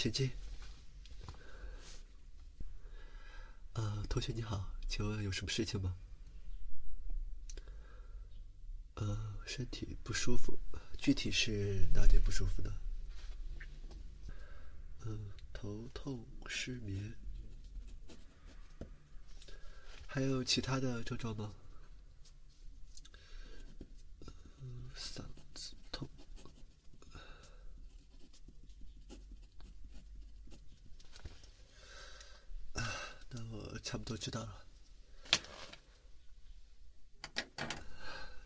请进。呃，同学你好，请问有什么事情吗？呃，身体不舒服，具体是哪点不舒服呢？嗯，头痛、失眠，还有其他的症状吗？嗯，嗓子痛。啊，那我差不多知道了。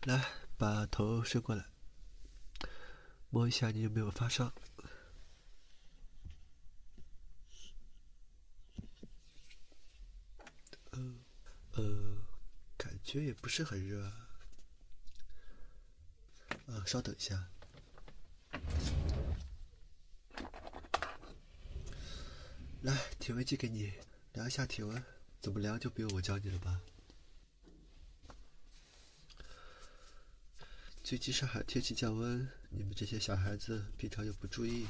来，把头伸过来，摸一下你有没有发烧。呃，感觉也不是很热啊。啊，稍等一下。来，体温计给你量一下体温，怎么量就不用我教你了吧？最近上海天气降温，你们这些小孩子平常又不注意，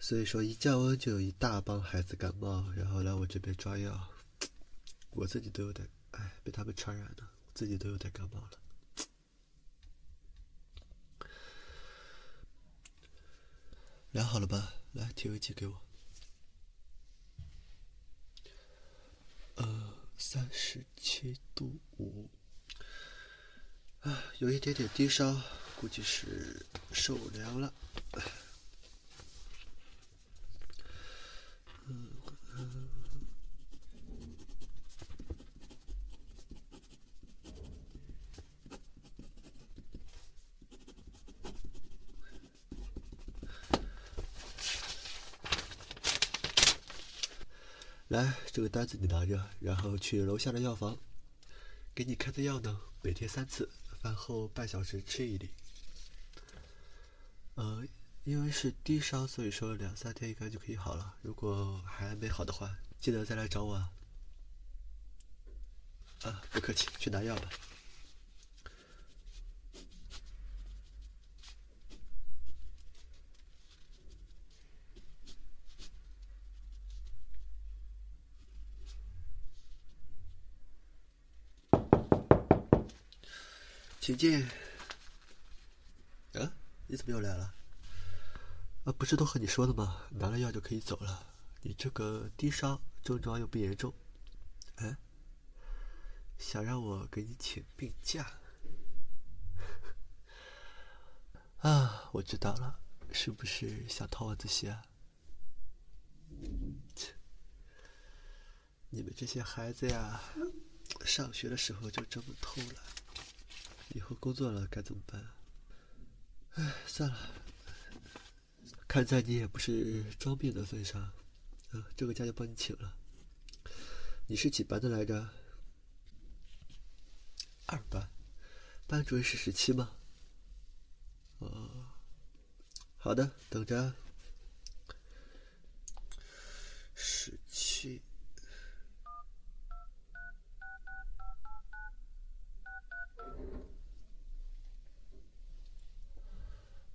所以说一降温就有一大帮孩子感冒，然后来我这边抓药，我自己都有点，哎，被他们传染了，我自己都有点感冒了。量好了吧？来，体温计给我。呃，三十七度五。啊，有一点点低烧，估计是受凉了。来，这个单子你拿着，然后去楼下的药房，给你开的药呢，每天三次，饭后半小时吃一粒。呃，因为是低烧，所以说两三天应该就可以好了。如果还没好的话，记得再来找我啊。啊，不客气，去拿药吧。请进。啊，你怎么又来了？啊，不是都和你说的吗？拿了药就可以走了。你这个低烧，症状又不严重，哎，想让我给你请病假？啊，我知道了，是不是想逃晚自习啊？切，你们这些孩子呀，上学的时候就这么偷懒。以后工作了该怎么办？哎，算了，看在你也不是装病的份上，啊，这个假就帮你请了。你是几班的来着？二班，班主任是十七吗？哦，好的，等着。十七。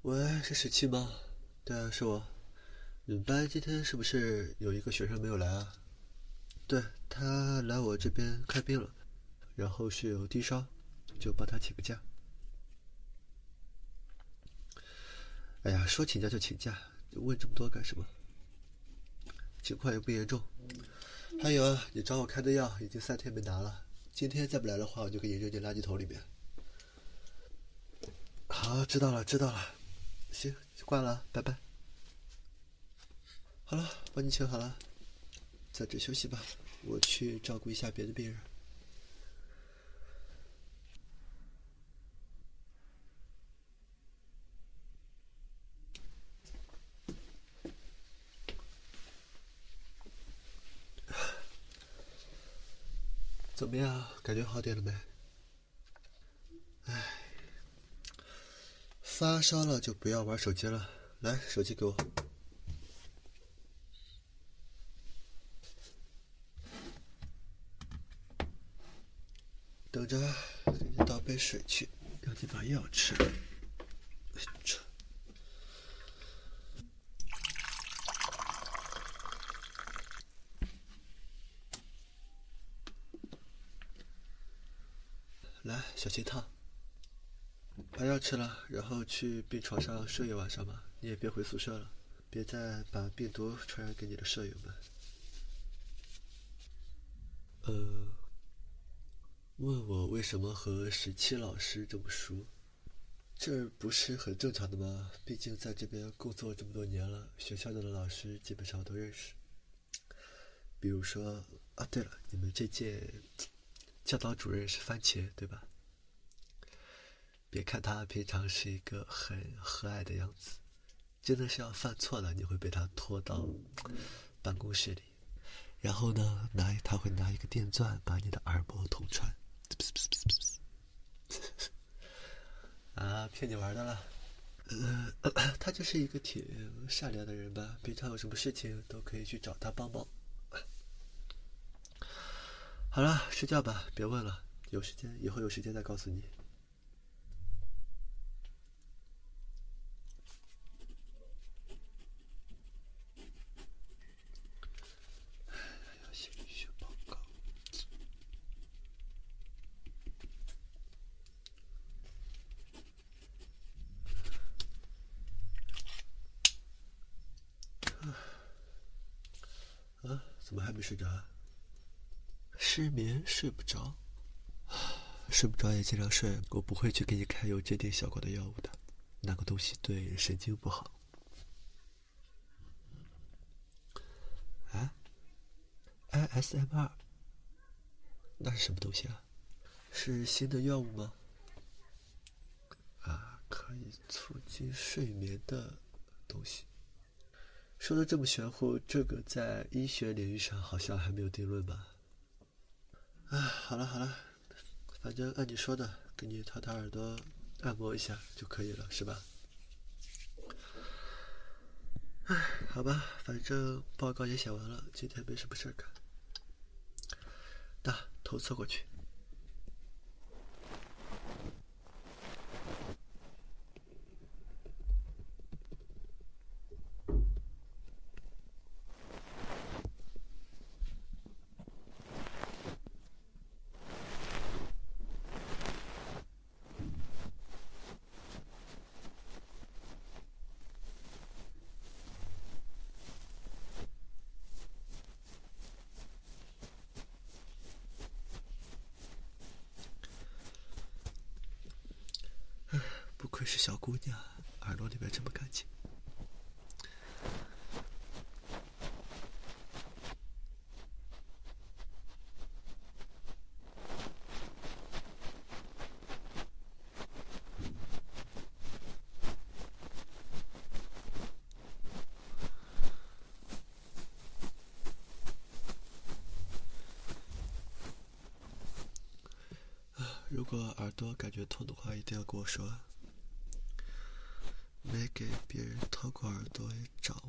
喂，是十七吗？对啊，是我。你们班今天是不是有一个学生没有来啊？对他来我这边看病了，然后是有低烧，就帮他请个假。哎呀，说请假就请假，问这么多干什么？情况也不严重。还有啊，你找我开的药已经三天没拿了，今天再不来的话，我就给你扔进垃圾桶里面。好，知道了，知道了。行，挂了，拜拜。好了，帮你请好了，在这休息吧，我去照顾一下别的病人。怎么样，感觉好点了没？发烧了就不要玩手机了。来手机给我。等着给你倒杯水去赶紧把药吃。了来小心烫。把药吃了，然后去病床上睡一晚上吧。你也别回宿舍了，别再把病毒传染给你的舍友们。呃，问我为什么和十七老师这么熟？这不是很正常的吗？毕竟在这边工作这么多年了，学校的老师基本上都认识。比如说啊，对了，你们这届教导主任是番茄对吧？别看他平常是一个很和蔼的样子，真的是要犯错了，你会被他拖到办公室里，然后呢，拿他会拿一个电钻把你的耳膜捅穿。啊，骗你玩的了。呃，他就是一个挺善良的人吧，平常有什么事情都可以去找他帮忙。好了，睡觉吧，别问了，有时间以后有时间再告诉你。怎么还没睡着啊？失眠睡不着，睡不着也尽量睡。我不会去给你开有镇定效果的药物的，那个东西对神经不好。啊？ISM 二？那是什么东西啊？是新的药物吗？啊，可以促进睡眠的东西。说的这么玄乎，这个在医学领域上好像还没有定论吧？啊，好了好了，反正按你说的，给你掏掏耳朵，按摩一下就可以了，是吧？哎，好吧，反正报告也写完了，今天没什么事干。那头侧过去。是小姑娘，耳朵里边这么干净。如果耳朵感觉痛的话，一定要跟我说。给别人掏过耳朵，也找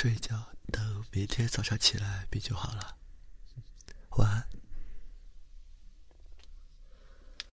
睡觉，等明天早上起来病就好了。